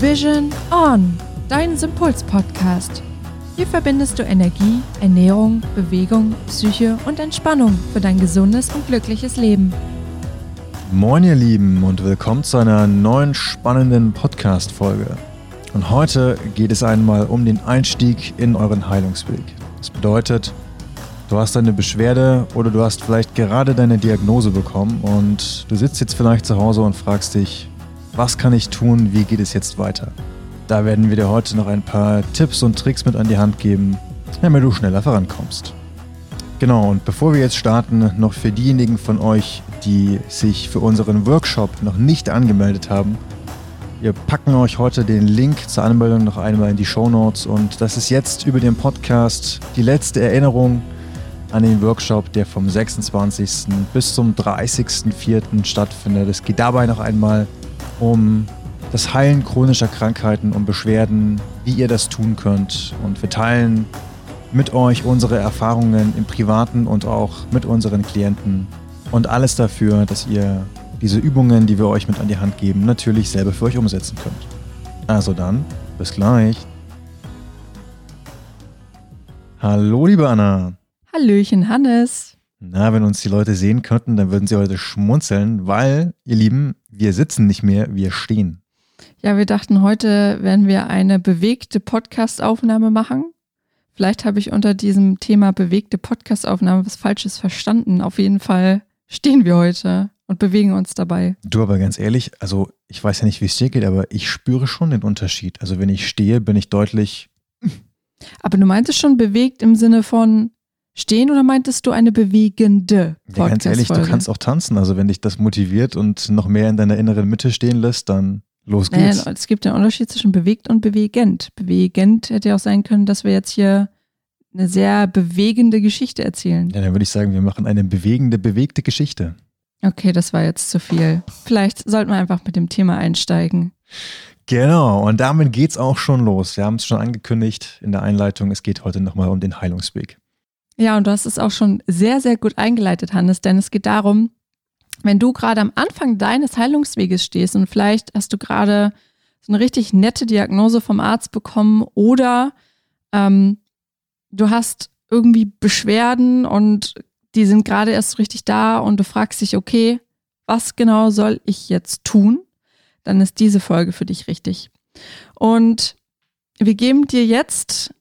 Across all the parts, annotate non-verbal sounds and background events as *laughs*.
Vision On, dein Sympuls-Podcast. Hier verbindest du Energie, Ernährung, Bewegung, Psyche und Entspannung für dein gesundes und glückliches Leben. Moin ihr Lieben und willkommen zu einer neuen spannenden Podcast-Folge. Und heute geht es einmal um den Einstieg in euren Heilungsweg. Das bedeutet, du hast eine Beschwerde oder du hast vielleicht gerade deine Diagnose bekommen und du sitzt jetzt vielleicht zu Hause und fragst dich, was kann ich tun, wie geht es jetzt weiter? Da werden wir dir heute noch ein paar Tipps und Tricks mit an die Hand geben, damit du schneller vorankommst. Genau, und bevor wir jetzt starten, noch für diejenigen von euch, die sich für unseren Workshop noch nicht angemeldet haben, wir packen euch heute den Link zur Anmeldung noch einmal in die Show Notes und das ist jetzt über den Podcast die letzte Erinnerung an den Workshop, der vom 26. bis zum 30.04. stattfindet. Es geht dabei noch einmal um das Heilen chronischer Krankheiten und Beschwerden, wie ihr das tun könnt. Und wir teilen mit euch unsere Erfahrungen im Privaten und auch mit unseren Klienten und alles dafür, dass ihr diese Übungen, die wir euch mit an die Hand geben, natürlich selber für euch umsetzen könnt. Also dann, bis gleich. Hallo, liebe Anna. Hallöchen, Hannes. Na, wenn uns die Leute sehen könnten, dann würden sie heute schmunzeln, weil, ihr Lieben, wir sitzen nicht mehr, wir stehen. Ja, wir dachten, heute werden wir eine bewegte Podcast-Aufnahme machen. Vielleicht habe ich unter diesem Thema bewegte Podcast-Aufnahme was Falsches verstanden. Auf jeden Fall stehen wir heute und bewegen uns dabei. Du aber ganz ehrlich, also ich weiß ja nicht, wie es dir geht, aber ich spüre schon den Unterschied. Also wenn ich stehe, bin ich deutlich. Aber du meintest schon bewegt im Sinne von stehen oder meintest du eine bewegende Ja, ganz ehrlich, du kannst auch tanzen. Also wenn dich das motiviert und noch mehr in deiner inneren Mitte stehen lässt, dann los geht's. Naja, es gibt einen Unterschied zwischen bewegt und bewegend. Bewegend hätte ja auch sein können, dass wir jetzt hier eine sehr bewegende Geschichte erzählen. Ja, dann würde ich sagen, wir machen eine bewegende, bewegte Geschichte. Okay, das war jetzt zu viel. Vielleicht sollten wir einfach mit dem Thema einsteigen. Genau, und damit geht's auch schon los. Wir haben es schon angekündigt in der Einleitung. Es geht heute nochmal um den Heilungsweg. Ja, und du hast es auch schon sehr, sehr gut eingeleitet, Hannes, denn es geht darum, wenn du gerade am Anfang deines Heilungsweges stehst und vielleicht hast du gerade so eine richtig nette Diagnose vom Arzt bekommen oder ähm, du hast irgendwie Beschwerden und die sind gerade erst richtig da und du fragst dich, okay, was genau soll ich jetzt tun? Dann ist diese Folge für dich richtig. Und wir geben dir jetzt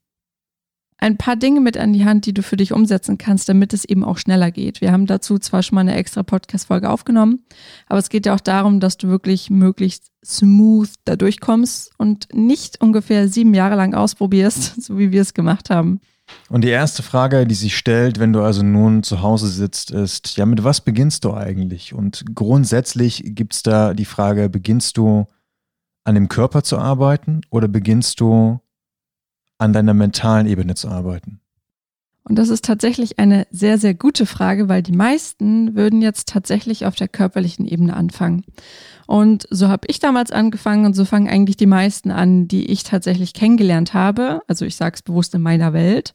ein paar Dinge mit an die Hand, die du für dich umsetzen kannst, damit es eben auch schneller geht. Wir haben dazu zwar schon mal eine extra Podcast-Folge aufgenommen, aber es geht ja auch darum, dass du wirklich möglichst smooth da durchkommst und nicht ungefähr sieben Jahre lang ausprobierst, *laughs* so wie wir es gemacht haben. Und die erste Frage, die sich stellt, wenn du also nun zu Hause sitzt, ist, ja, mit was beginnst du eigentlich? Und grundsätzlich gibt es da die Frage, beginnst du an dem Körper zu arbeiten oder beginnst du an deiner mentalen Ebene zu arbeiten? Und das ist tatsächlich eine sehr, sehr gute Frage, weil die meisten würden jetzt tatsächlich auf der körperlichen Ebene anfangen. Und so habe ich damals angefangen und so fangen eigentlich die meisten an, die ich tatsächlich kennengelernt habe. Also ich sage es bewusst in meiner Welt.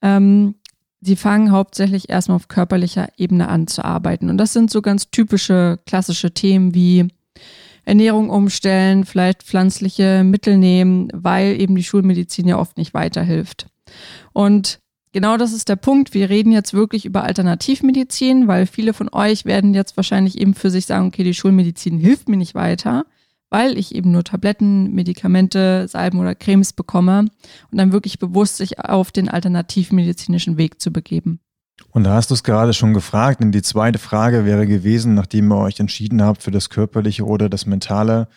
Ähm, die fangen hauptsächlich erstmal auf körperlicher Ebene an zu arbeiten. Und das sind so ganz typische, klassische Themen wie Ernährung umstellen, vielleicht pflanzliche Mittel nehmen, weil eben die Schulmedizin ja oft nicht weiterhilft. Und genau das ist der Punkt. Wir reden jetzt wirklich über Alternativmedizin, weil viele von euch werden jetzt wahrscheinlich eben für sich sagen, okay, die Schulmedizin hilft mir nicht weiter, weil ich eben nur Tabletten, Medikamente, Salben oder Cremes bekomme und dann wirklich bewusst sich auf den alternativmedizinischen Weg zu begeben. Und da hast du es gerade schon gefragt, denn die zweite Frage wäre gewesen, nachdem ihr euch entschieden habt für das Körperliche oder das Mentale,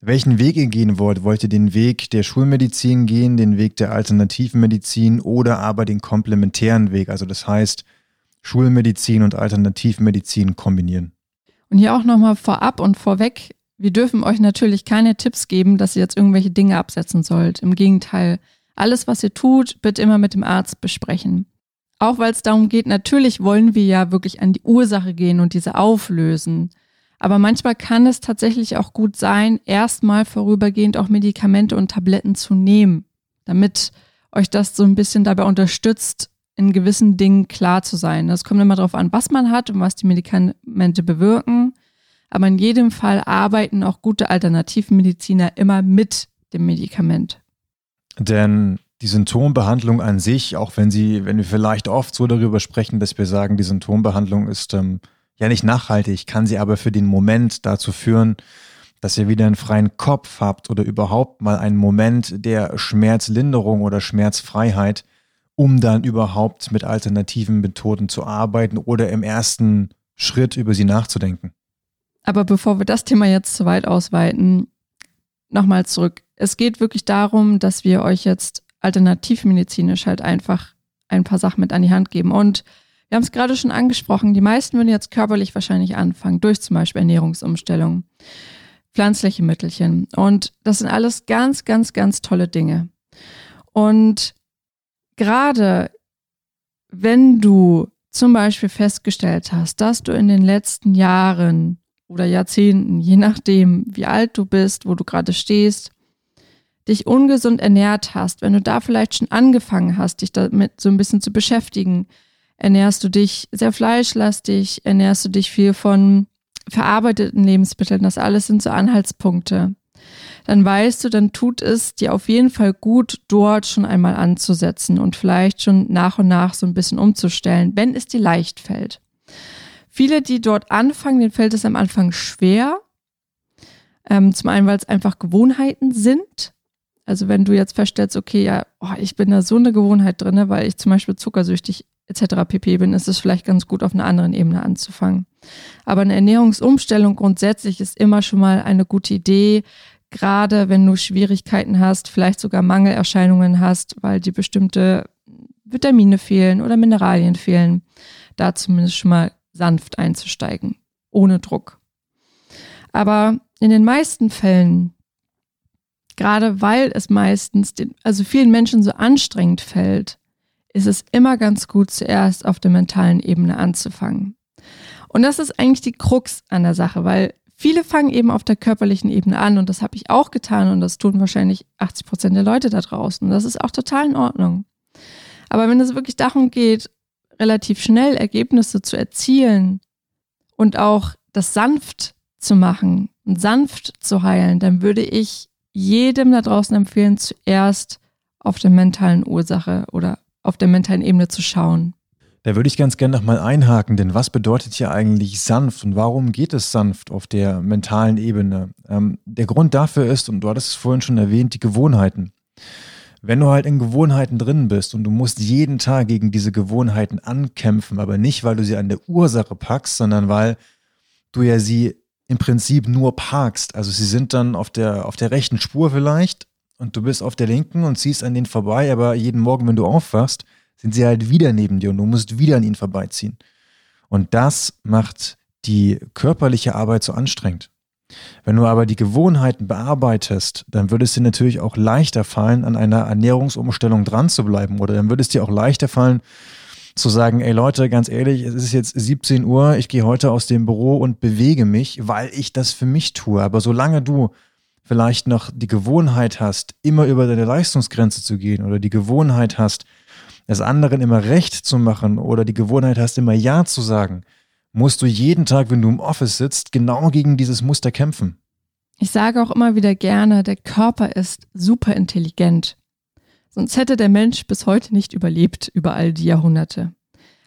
welchen Weg ihr gehen wollt. Wollt ihr den Weg der Schulmedizin gehen, den Weg der alternativen Medizin oder aber den komplementären Weg? Also das heißt, Schulmedizin und Alternativmedizin kombinieren. Und hier auch nochmal vorab und vorweg, wir dürfen euch natürlich keine Tipps geben, dass ihr jetzt irgendwelche Dinge absetzen sollt. Im Gegenteil, alles, was ihr tut, bitte immer mit dem Arzt besprechen. Auch weil es darum geht, natürlich wollen wir ja wirklich an die Ursache gehen und diese auflösen. Aber manchmal kann es tatsächlich auch gut sein, erstmal vorübergehend auch Medikamente und Tabletten zu nehmen, damit euch das so ein bisschen dabei unterstützt, in gewissen Dingen klar zu sein. Das kommt immer darauf an, was man hat und was die Medikamente bewirken. Aber in jedem Fall arbeiten auch gute Alternativmediziner immer mit dem Medikament. Denn die Symptombehandlung an sich, auch wenn sie, wenn wir vielleicht oft so darüber sprechen, dass wir sagen, die Symptombehandlung ist ähm, ja nicht nachhaltig, kann sie aber für den Moment dazu führen, dass ihr wieder einen freien Kopf habt oder überhaupt mal einen Moment der Schmerzlinderung oder Schmerzfreiheit, um dann überhaupt mit alternativen Methoden zu arbeiten oder im ersten Schritt über sie nachzudenken. Aber bevor wir das Thema jetzt zu weit ausweiten, nochmal zurück. Es geht wirklich darum, dass wir euch jetzt alternativmedizinisch halt einfach ein paar Sachen mit an die Hand geben. Und wir haben es gerade schon angesprochen, die meisten würden jetzt körperlich wahrscheinlich anfangen, durch zum Beispiel Ernährungsumstellung, pflanzliche Mittelchen. Und das sind alles ganz, ganz, ganz tolle Dinge. Und gerade wenn du zum Beispiel festgestellt hast, dass du in den letzten Jahren oder Jahrzehnten, je nachdem, wie alt du bist, wo du gerade stehst, dich ungesund ernährt hast, wenn du da vielleicht schon angefangen hast, dich damit so ein bisschen zu beschäftigen, ernährst du dich sehr fleischlastig, ernährst du dich viel von verarbeiteten Lebensmitteln, das alles sind so Anhaltspunkte. Dann weißt du, dann tut es dir auf jeden Fall gut, dort schon einmal anzusetzen und vielleicht schon nach und nach so ein bisschen umzustellen, wenn es dir leicht fällt. Viele, die dort anfangen, denen fällt es am Anfang schwer. Ähm, zum einen, weil es einfach Gewohnheiten sind. Also wenn du jetzt feststellst, okay, ja, oh, ich bin da so eine Gewohnheit drin, weil ich zum Beispiel zuckersüchtig etc. pp bin, ist es vielleicht ganz gut, auf einer anderen Ebene anzufangen. Aber eine Ernährungsumstellung grundsätzlich ist immer schon mal eine gute Idee, gerade wenn du Schwierigkeiten hast, vielleicht sogar Mangelerscheinungen hast, weil dir bestimmte Vitamine fehlen oder Mineralien fehlen, da zumindest schon mal sanft einzusteigen, ohne Druck. Aber in den meisten Fällen gerade weil es meistens den, also vielen Menschen so anstrengend fällt, ist es immer ganz gut, zuerst auf der mentalen Ebene anzufangen. Und das ist eigentlich die Krux an der Sache, weil viele fangen eben auf der körperlichen Ebene an und das habe ich auch getan und das tun wahrscheinlich 80 Prozent der Leute da draußen. Und das ist auch total in Ordnung. Aber wenn es wirklich darum geht, relativ schnell Ergebnisse zu erzielen und auch das sanft zu machen und sanft zu heilen, dann würde ich jedem da draußen empfehlen, zuerst auf der mentalen Ursache oder auf der mentalen Ebene zu schauen. Da würde ich ganz gerne nochmal einhaken, denn was bedeutet hier eigentlich sanft und warum geht es sanft auf der mentalen Ebene? Ähm, der Grund dafür ist, und du hattest es vorhin schon erwähnt, die Gewohnheiten. Wenn du halt in Gewohnheiten drin bist und du musst jeden Tag gegen diese Gewohnheiten ankämpfen, aber nicht, weil du sie an der Ursache packst, sondern weil du ja sie im Prinzip nur parkst. Also sie sind dann auf der, auf der rechten Spur vielleicht und du bist auf der linken und ziehst an denen vorbei, aber jeden Morgen, wenn du aufwachst, sind sie halt wieder neben dir und du musst wieder an ihnen vorbeiziehen. Und das macht die körperliche Arbeit so anstrengend. Wenn du aber die Gewohnheiten bearbeitest, dann würde es dir natürlich auch leichter fallen, an einer Ernährungsumstellung dran zu bleiben. Oder dann würde es dir auch leichter fallen, zu sagen, ey Leute, ganz ehrlich, es ist jetzt 17 Uhr, ich gehe heute aus dem Büro und bewege mich, weil ich das für mich tue. Aber solange du vielleicht noch die Gewohnheit hast, immer über deine Leistungsgrenze zu gehen oder die Gewohnheit hast, es anderen immer recht zu machen oder die Gewohnheit hast, immer Ja zu sagen, musst du jeden Tag, wenn du im Office sitzt, genau gegen dieses Muster kämpfen. Ich sage auch immer wieder gerne, der Körper ist super intelligent. Sonst hätte der Mensch bis heute nicht überlebt über all die Jahrhunderte.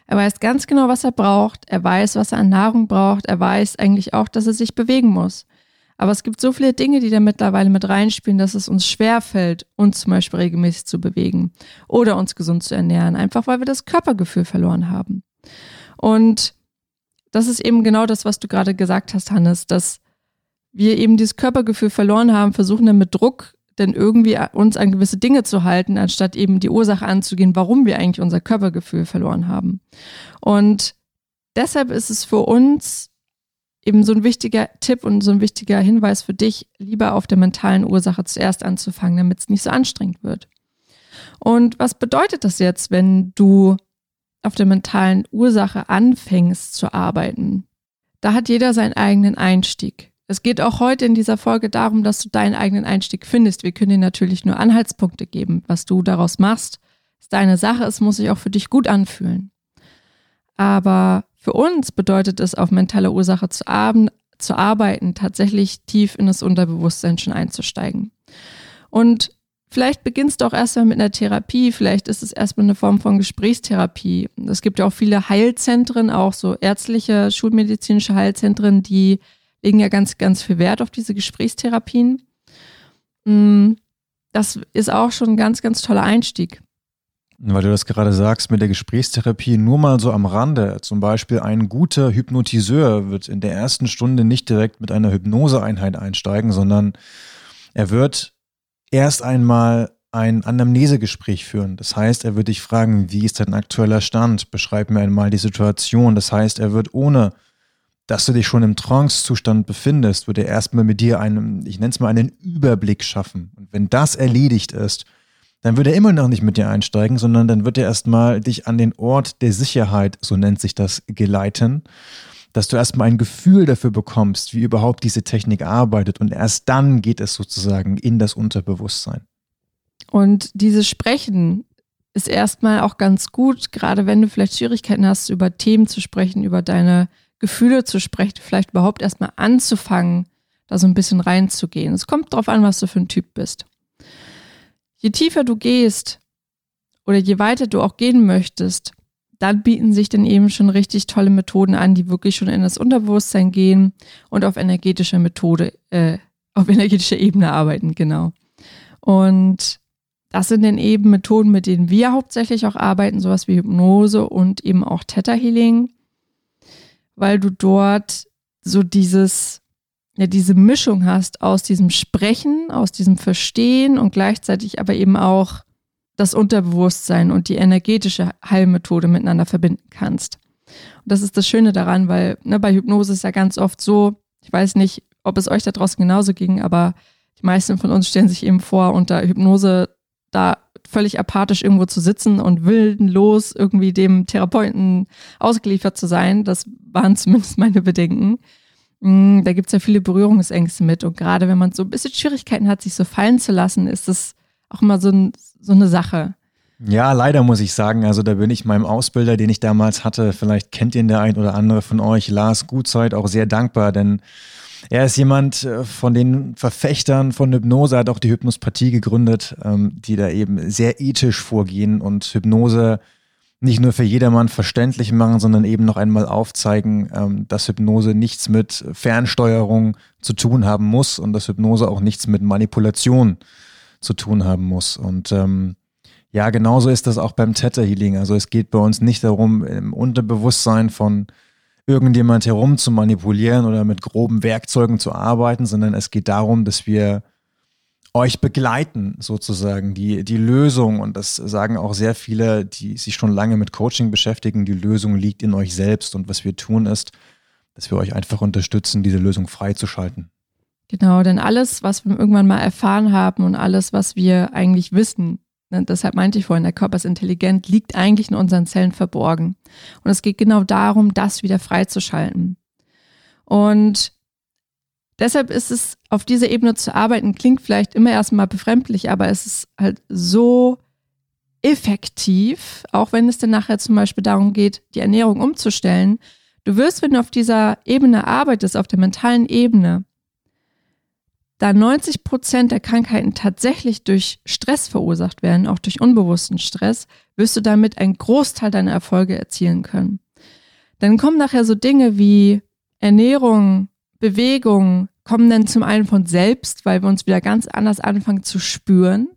Er weiß ganz genau, was er braucht. Er weiß, was er an Nahrung braucht. Er weiß eigentlich auch, dass er sich bewegen muss. Aber es gibt so viele Dinge, die da mittlerweile mit reinspielen, dass es uns schwerfällt, uns zum Beispiel regelmäßig zu bewegen oder uns gesund zu ernähren, einfach weil wir das Körpergefühl verloren haben. Und das ist eben genau das, was du gerade gesagt hast, Hannes, dass wir eben dieses Körpergefühl verloren haben, versuchen dann mit Druck denn irgendwie uns an gewisse Dinge zu halten, anstatt eben die Ursache anzugehen, warum wir eigentlich unser Körpergefühl verloren haben. Und deshalb ist es für uns eben so ein wichtiger Tipp und so ein wichtiger Hinweis für dich, lieber auf der mentalen Ursache zuerst anzufangen, damit es nicht so anstrengend wird. Und was bedeutet das jetzt, wenn du auf der mentalen Ursache anfängst zu arbeiten? Da hat jeder seinen eigenen Einstieg. Es geht auch heute in dieser Folge darum, dass du deinen eigenen Einstieg findest. Wir können dir natürlich nur Anhaltspunkte geben. Was du daraus machst, ist deine Sache. Es muss sich auch für dich gut anfühlen. Aber für uns bedeutet es, auf mentale Ursache zu, zu arbeiten, tatsächlich tief in das Unterbewusstsein schon einzusteigen. Und vielleicht beginnst du auch erstmal mit einer Therapie, vielleicht ist es erstmal eine Form von Gesprächstherapie. Es gibt ja auch viele Heilzentren, auch so ärztliche, schulmedizinische Heilzentren, die legen ja ganz, ganz viel Wert auf diese Gesprächstherapien. Mm, das ist auch schon ein ganz, ganz toller Einstieg. Weil du das gerade sagst mit der Gesprächstherapie, nur mal so am Rande. Zum Beispiel ein guter Hypnotiseur wird in der ersten Stunde nicht direkt mit einer Hypnoseeinheit einsteigen, sondern er wird erst einmal ein Anamnesegespräch führen. Das heißt, er wird dich fragen, wie ist dein aktueller Stand? Beschreib mir einmal die Situation. Das heißt, er wird ohne dass du dich schon im Trance-Zustand befindest, wird er erstmal mit dir einen, ich nenne es mal, einen Überblick schaffen. Und wenn das erledigt ist, dann wird er immer noch nicht mit dir einsteigen, sondern dann wird er erstmal dich an den Ort der Sicherheit, so nennt sich das, geleiten, dass du erstmal ein Gefühl dafür bekommst, wie überhaupt diese Technik arbeitet und erst dann geht es sozusagen in das Unterbewusstsein. Und dieses Sprechen ist erstmal auch ganz gut, gerade wenn du vielleicht Schwierigkeiten hast, über Themen zu sprechen, über deine Gefühle zu sprechen, vielleicht überhaupt erstmal anzufangen, da so ein bisschen reinzugehen. Es kommt darauf an, was du für ein Typ bist je tiefer du gehst oder je weiter du auch gehen möchtest, dann bieten sich dann eben schon richtig tolle Methoden an, die wirklich schon in das Unterbewusstsein gehen und auf energetischer Methode, äh, auf energetischer Ebene arbeiten, genau. Und das sind dann eben Methoden, mit denen wir hauptsächlich auch arbeiten, sowas wie Hypnose und eben auch Theta Healing, weil du dort so dieses ja diese Mischung hast aus diesem Sprechen, aus diesem Verstehen und gleichzeitig aber eben auch das Unterbewusstsein und die energetische Heilmethode miteinander verbinden kannst. Und das ist das Schöne daran, weil ne, bei Hypnose ist ja ganz oft so, ich weiß nicht, ob es euch da draußen genauso ging, aber die meisten von uns stellen sich eben vor, unter Hypnose da völlig apathisch irgendwo zu sitzen und willenlos irgendwie dem Therapeuten ausgeliefert zu sein. Das waren *laughs* zumindest meine Bedenken. Mm, da gibt es ja viele Berührungsängste mit. Und gerade wenn man so ein bisschen Schwierigkeiten hat, sich so fallen zu lassen, ist das auch immer so, ein, so eine Sache. Ja, leider muss ich sagen, also da bin ich meinem Ausbilder, den ich damals hatte, vielleicht kennt ihn der ein oder andere von euch, Lars Gutzeit, auch sehr dankbar, denn er ist jemand äh, von den Verfechtern von Hypnose, hat auch die Hypnospathie gegründet, ähm, die da eben sehr ethisch vorgehen und Hypnose nicht nur für jedermann verständlich machen, sondern eben noch einmal aufzeigen, ähm, dass Hypnose nichts mit Fernsteuerung zu tun haben muss und dass Hypnose auch nichts mit Manipulation zu tun haben muss. Und ähm, ja, genauso ist das auch beim Theta Healing. Also es geht bei uns nicht darum, im Unterbewusstsein von irgendjemand herum zu manipulieren oder mit groben Werkzeugen zu arbeiten, sondern es geht darum, dass wir euch begleiten, sozusagen, die, die Lösung, und das sagen auch sehr viele, die sich schon lange mit Coaching beschäftigen, die Lösung liegt in euch selbst. Und was wir tun ist, dass wir euch einfach unterstützen, diese Lösung freizuschalten. Genau, denn alles, was wir irgendwann mal erfahren haben und alles, was wir eigentlich wissen, deshalb meinte ich vorhin, der Körper ist intelligent, liegt eigentlich in unseren Zellen verborgen. Und es geht genau darum, das wieder freizuschalten. Und Deshalb ist es auf dieser Ebene zu arbeiten, klingt vielleicht immer erstmal befremdlich, aber es ist halt so effektiv, auch wenn es dann nachher zum Beispiel darum geht, die Ernährung umzustellen. Du wirst, wenn du auf dieser Ebene arbeitest, auf der mentalen Ebene, da 90 Prozent der Krankheiten tatsächlich durch Stress verursacht werden, auch durch unbewussten Stress, wirst du damit einen Großteil deiner Erfolge erzielen können. Dann kommen nachher so Dinge wie Ernährung, Bewegungen kommen dann zum einen von selbst, weil wir uns wieder ganz anders anfangen zu spüren.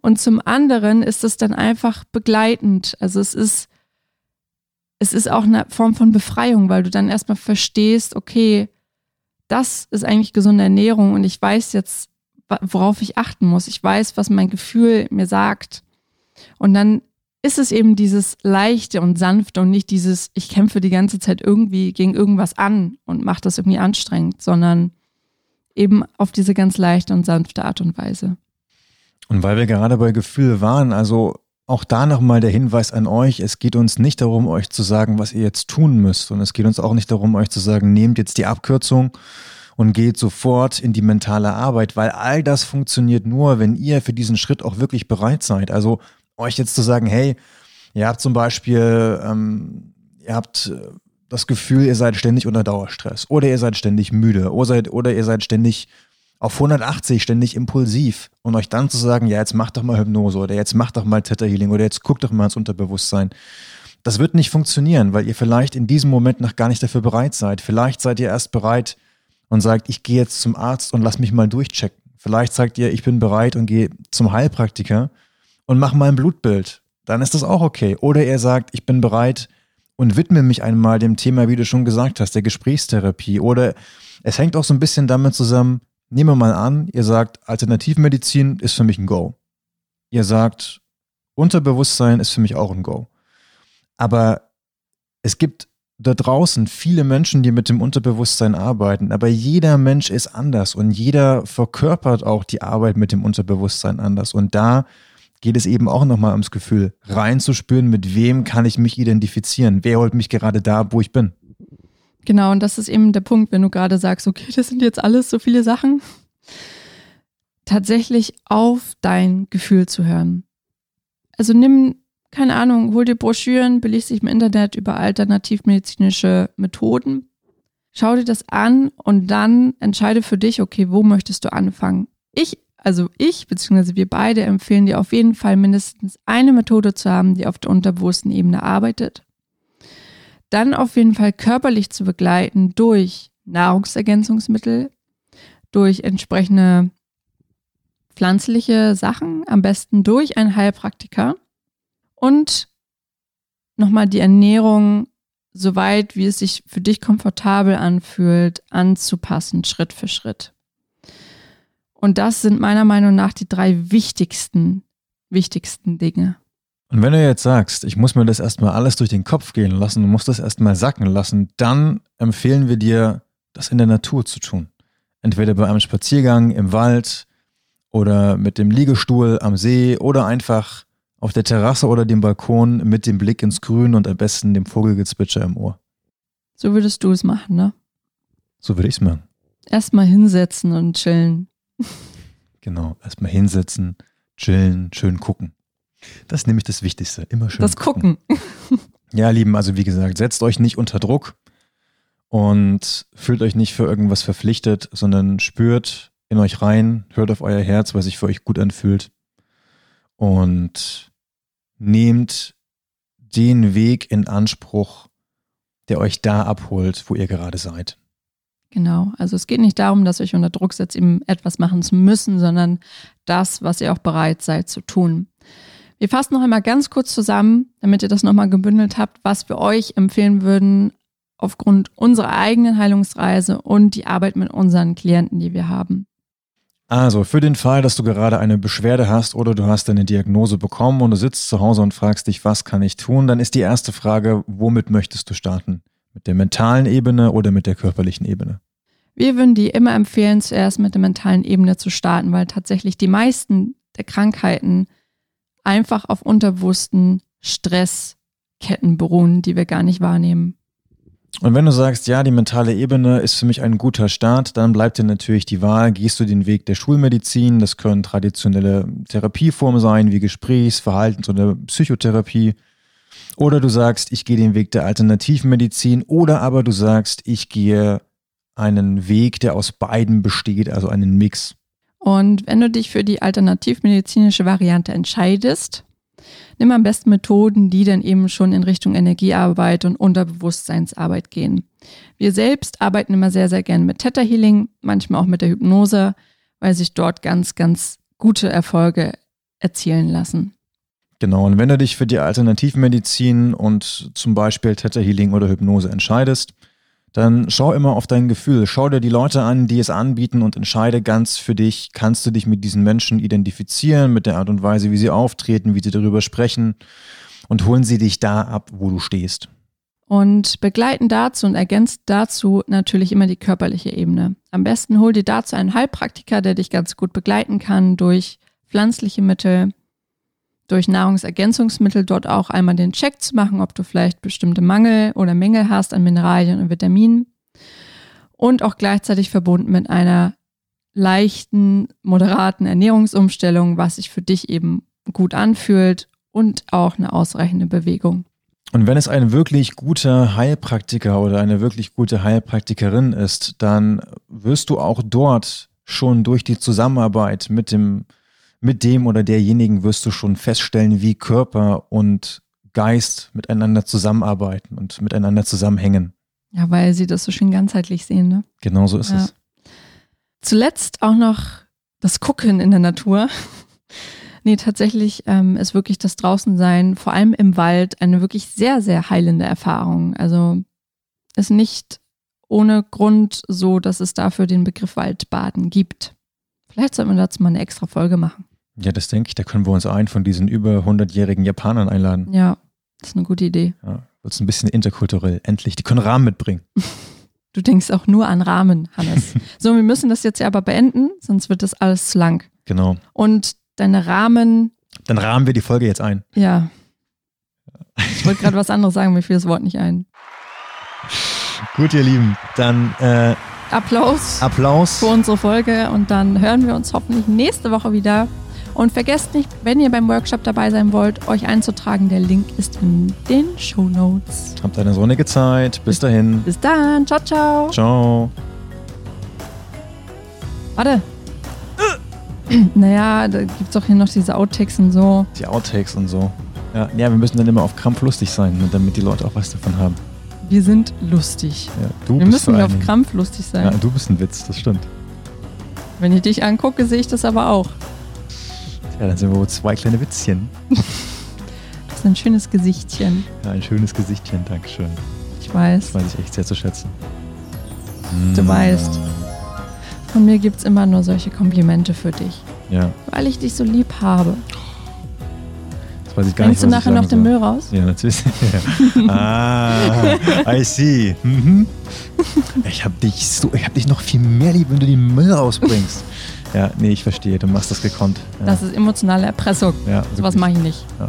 Und zum anderen ist es dann einfach begleitend. Also es ist, es ist auch eine Form von Befreiung, weil du dann erstmal verstehst, okay, das ist eigentlich gesunde Ernährung und ich weiß jetzt, worauf ich achten muss. Ich weiß, was mein Gefühl mir sagt. Und dann ist es eben dieses leichte und sanfte und nicht dieses, ich kämpfe die ganze Zeit irgendwie gegen irgendwas an und mache das irgendwie anstrengend, sondern eben auf diese ganz leichte und sanfte Art und Weise. Und weil wir gerade bei Gefühl waren, also auch da nochmal der Hinweis an euch, es geht uns nicht darum, euch zu sagen, was ihr jetzt tun müsst. Und es geht uns auch nicht darum, euch zu sagen, nehmt jetzt die Abkürzung und geht sofort in die mentale Arbeit, weil all das funktioniert nur, wenn ihr für diesen Schritt auch wirklich bereit seid. Also euch jetzt zu sagen, hey, ihr habt zum Beispiel, ähm, ihr habt äh, das Gefühl, ihr seid ständig unter Dauerstress oder ihr seid ständig müde oder, seid, oder ihr seid ständig auf 180, ständig impulsiv und euch dann zu sagen, ja, jetzt mach doch mal Hypnose oder jetzt mach doch mal Theta Healing oder jetzt guck doch mal ins Unterbewusstsein. Das wird nicht funktionieren, weil ihr vielleicht in diesem Moment noch gar nicht dafür bereit seid. Vielleicht seid ihr erst bereit und sagt, ich gehe jetzt zum Arzt und lass mich mal durchchecken. Vielleicht sagt ihr, ich bin bereit und gehe zum Heilpraktiker und mach mal ein Blutbild. Dann ist das auch okay. Oder ihr sagt, ich bin bereit und widme mich einmal dem Thema, wie du schon gesagt hast, der Gesprächstherapie. Oder es hängt auch so ein bisschen damit zusammen, nehmen wir mal an, ihr sagt, Alternativmedizin ist für mich ein Go. Ihr sagt, Unterbewusstsein ist für mich auch ein Go. Aber es gibt da draußen viele Menschen, die mit dem Unterbewusstsein arbeiten, aber jeder Mensch ist anders und jeder verkörpert auch die Arbeit mit dem Unterbewusstsein anders. Und da geht es eben auch nochmal ums Gefühl, reinzuspüren, mit wem kann ich mich identifizieren, wer holt mich gerade da, wo ich bin. Genau, und das ist eben der Punkt, wenn du gerade sagst, okay, das sind jetzt alles so viele Sachen. Tatsächlich auf dein Gefühl zu hören. Also nimm keine Ahnung, hol dir Broschüren, belest dich im Internet über alternativmedizinische Methoden. Schau dir das an und dann entscheide für dich, okay, wo möchtest du anfangen? Ich, also ich, beziehungsweise wir beide empfehlen dir auf jeden Fall mindestens eine Methode zu haben, die auf der unterbewussten Ebene arbeitet. Dann auf jeden Fall körperlich zu begleiten durch Nahrungsergänzungsmittel, durch entsprechende pflanzliche Sachen, am besten durch einen Heilpraktiker und nochmal die Ernährung, soweit wie es sich für dich komfortabel anfühlt, anzupassen, Schritt für Schritt. Und das sind meiner Meinung nach die drei wichtigsten, wichtigsten Dinge. Und wenn du jetzt sagst, ich muss mir das erstmal alles durch den Kopf gehen lassen und muss das erstmal sacken lassen, dann empfehlen wir dir, das in der Natur zu tun. Entweder bei einem Spaziergang im Wald oder mit dem Liegestuhl am See oder einfach auf der Terrasse oder dem Balkon mit dem Blick ins Grün und am besten dem Vogelgezwitscher im Ohr. So würdest du es machen, ne? So würde ich es machen. Erstmal hinsetzen und chillen. Genau, erstmal hinsetzen, chillen, schön gucken. Das ist nämlich das Wichtigste. Immer schön. Das Gucken. gucken. *laughs* Ja, Lieben, also wie gesagt, setzt euch nicht unter Druck und fühlt euch nicht für irgendwas verpflichtet, sondern spürt in euch rein, hört auf euer Herz, was sich für euch gut anfühlt und nehmt den Weg in Anspruch, der euch da abholt, wo ihr gerade seid. Genau, also es geht nicht darum, dass ihr euch unter Druck setzt, eben etwas machen zu müssen, sondern das, was ihr auch bereit seid zu tun. Wir fassen noch einmal ganz kurz zusammen, damit ihr das nochmal gebündelt habt, was wir euch empfehlen würden aufgrund unserer eigenen Heilungsreise und die Arbeit mit unseren Klienten, die wir haben. Also, für den Fall, dass du gerade eine Beschwerde hast oder du hast eine Diagnose bekommen und du sitzt zu Hause und fragst dich, was kann ich tun, dann ist die erste Frage, womit möchtest du starten? Mit der mentalen Ebene oder mit der körperlichen Ebene? Wir würden dir immer empfehlen, zuerst mit der mentalen Ebene zu starten, weil tatsächlich die meisten der Krankheiten einfach auf unterbewussten Stressketten beruhen, die wir gar nicht wahrnehmen. Und wenn du sagst, ja, die mentale Ebene ist für mich ein guter Start, dann bleibt dir natürlich die Wahl, gehst du den Weg der Schulmedizin, das können traditionelle Therapieformen sein, wie Gesprächs-, Verhaltens- oder Psychotherapie. Oder du sagst, ich gehe den Weg der Alternativmedizin, oder aber du sagst, ich gehe einen Weg, der aus beiden besteht, also einen Mix. Und wenn du dich für die alternativmedizinische Variante entscheidest, Nimm am besten Methoden, die dann eben schon in Richtung Energiearbeit und Unterbewusstseinsarbeit gehen. Wir selbst arbeiten immer sehr, sehr gerne mit Theta Healing, manchmal auch mit der Hypnose, weil sich dort ganz, ganz gute Erfolge erzielen lassen. Genau, und wenn du dich für die Alternativmedizin und zum Beispiel Theta Healing oder Hypnose entscheidest, dann schau immer auf dein Gefühl. Schau dir die Leute an, die es anbieten und entscheide ganz für dich, kannst du dich mit diesen Menschen identifizieren, mit der Art und Weise, wie sie auftreten, wie sie darüber sprechen und holen sie dich da ab, wo du stehst. Und begleiten dazu und ergänzt dazu natürlich immer die körperliche Ebene. Am besten hol dir dazu einen Heilpraktiker, der dich ganz gut begleiten kann durch pflanzliche Mittel, durch Nahrungsergänzungsmittel dort auch einmal den Check zu machen, ob du vielleicht bestimmte Mangel oder Mängel hast an Mineralien und Vitaminen. Und auch gleichzeitig verbunden mit einer leichten, moderaten Ernährungsumstellung, was sich für dich eben gut anfühlt und auch eine ausreichende Bewegung. Und wenn es ein wirklich guter Heilpraktiker oder eine wirklich gute Heilpraktikerin ist, dann wirst du auch dort schon durch die Zusammenarbeit mit dem, mit dem oder derjenigen wirst du schon feststellen, wie Körper und Geist miteinander zusammenarbeiten und miteinander zusammenhängen. Ja, weil sie das so schön ganzheitlich sehen, ne? Genau so ist Ja. es. Zuletzt auch noch das Gucken in der Natur. *laughs* nee, tatsächlich ähm, ist wirklich das Draußensein, vor allem im Wald, eine wirklich sehr, sehr heilende Erfahrung. Also ist nicht ohne Grund so, dass es dafür den Begriff Waldbaden gibt. Vielleicht sollten wir dazu mal eine extra Folge machen. Ja, das denke ich. Da können wir uns einen von diesen über 100-jährigen Japanern einladen. Ja, das ist eine gute Idee. Ja, wird's ein bisschen interkulturell. Endlich. Die können Rahmen mitbringen. *laughs* Du denkst auch nur an Rahmen, Hannes. *laughs* so, wir müssen das jetzt ja aber beenden, sonst wird das alles zu lang. Genau. Und deine Rahmen, Dann rahmen wir die Folge jetzt ein. ja. Ich wollte gerade was anderes sagen, mir fiel das Wort nicht ein. Gut, ihr Lieben. Dann äh, Applaus Applaus. für unsere Folge und dann hören wir uns hoffentlich nächste Woche wieder. Und vergesst nicht, wenn ihr beim Workshop dabei sein wollt, euch einzutragen. Der Link ist in den Show Notes. Habt eine sonnige Zeit. Bis dahin. Bis dann. Ciao, ciao. Ciao. Warte. *clears throat* Naja, da gibt es doch hier noch diese Outtakes und so. Die Outtakes und so. Ja, ja, wir müssen dann immer auf Krampf lustig sein, ne, damit die Leute auch was davon haben. Wir sind lustig. Ja, du Wir bist müssen auf Krampf lustig sein. Ja, du bist ein Witz, das stimmt. Wenn ich dich angucke, sehe ich das aber auch. Ja, dann sind wir wohl zwei kleine Witzchen. Das ist ein schönes Gesichtchen. Ja, ein schönes Gesichtchen, Dankeschön. Ich weiß. Das weiß ich echt sehr zu schätzen. Du weißt. Von mir gibt es immer nur solche Komplimente für dich. Ja, Weil ich dich so lieb habe. das weiß ich gar Bringst du nicht, was nachher ich noch den Müll raus? Ja, natürlich. *laughs* ah, I see. Mhm. Ich hab dich so, ich hab dich noch viel mehr lieb, wenn du den Müll rausbringst. Ja, nee, ich verstehe, du machst das gekonnt. Ja, Das ist emotionale Erpressung. ja, Sowas wirklich. mache ich nicht. Ja.